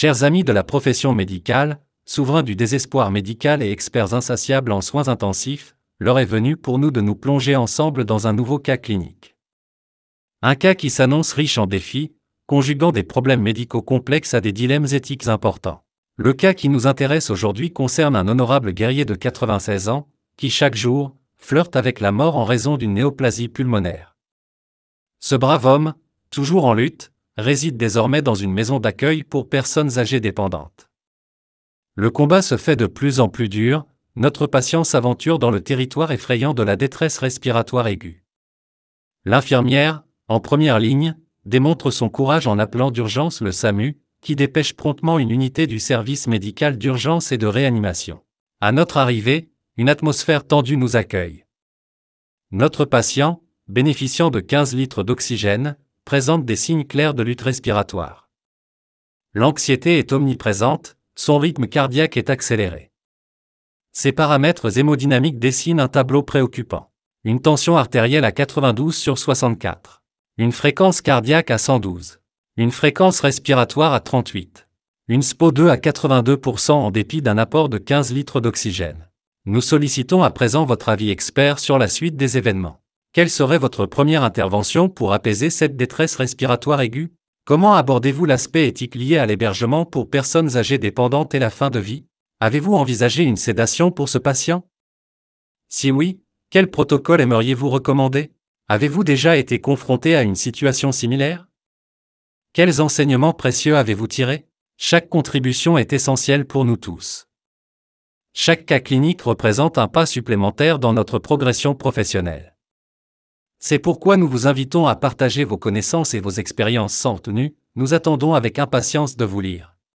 Chers amis de la profession médicale, souverains du désespoir médical et experts insatiables en soins intensifs, l'heure est venue pour nous de nous plonger ensemble dans un nouveau cas clinique. Un cas qui s'annonce riche en défis, conjuguant des problèmes médicaux complexes à des dilemmes éthiques importants. Le cas qui nous intéresse aujourd'hui concerne un honorable guerrier de 96 ans, qui chaque jour, flirte avec la mort en raison d'une néoplasie pulmonaire. Ce brave homme, toujours en lutte, réside désormais dans une maison d'accueil pour personnes âgées dépendantes. Le combat se fait de plus en plus dur, notre patient s'aventure dans le territoire effrayant de la détresse respiratoire aiguë. L'infirmière, en première ligne, démontre son courage en appelant d'urgence le SAMU, qui dépêche promptement une unité du service médical d'urgence et de réanimation. À notre arrivée, une atmosphère tendue nous accueille. Notre patient, bénéficiant de 15 litres d'oxygène, présente des signes clairs de lutte respiratoire. L'anxiété est omniprésente, son rythme cardiaque est accéléré. Ses paramètres hémodynamiques dessinent un tableau préoccupant. Une tension artérielle à 92 sur 64. Une fréquence cardiaque à 112. Une fréquence respiratoire à 38. Une SPO2 à 82% en dépit d'un apport de 15 litres d'oxygène. Nous sollicitons à présent votre avis expert sur la suite des événements. Quelle serait votre première intervention pour apaiser cette détresse respiratoire aiguë? Comment abordez-vous l'aspect éthique lié à l'hébergement pour personnes âgées dépendantes et la fin de vie? Avez-vous envisagé une sédation pour ce patient? Si oui, quel protocole aimeriez-vous recommander? Avez-vous déjà été confronté à une situation similaire? Quels enseignements précieux avez-vous tirés? Chaque contribution est essentielle pour nous tous. Chaque cas clinique représente un pas supplémentaire dans notre progression professionnelle. C'est pourquoi nous vous invitons à partager vos connaissances et vos expériences sans tenue, nous attendons avec impatience de vous lire.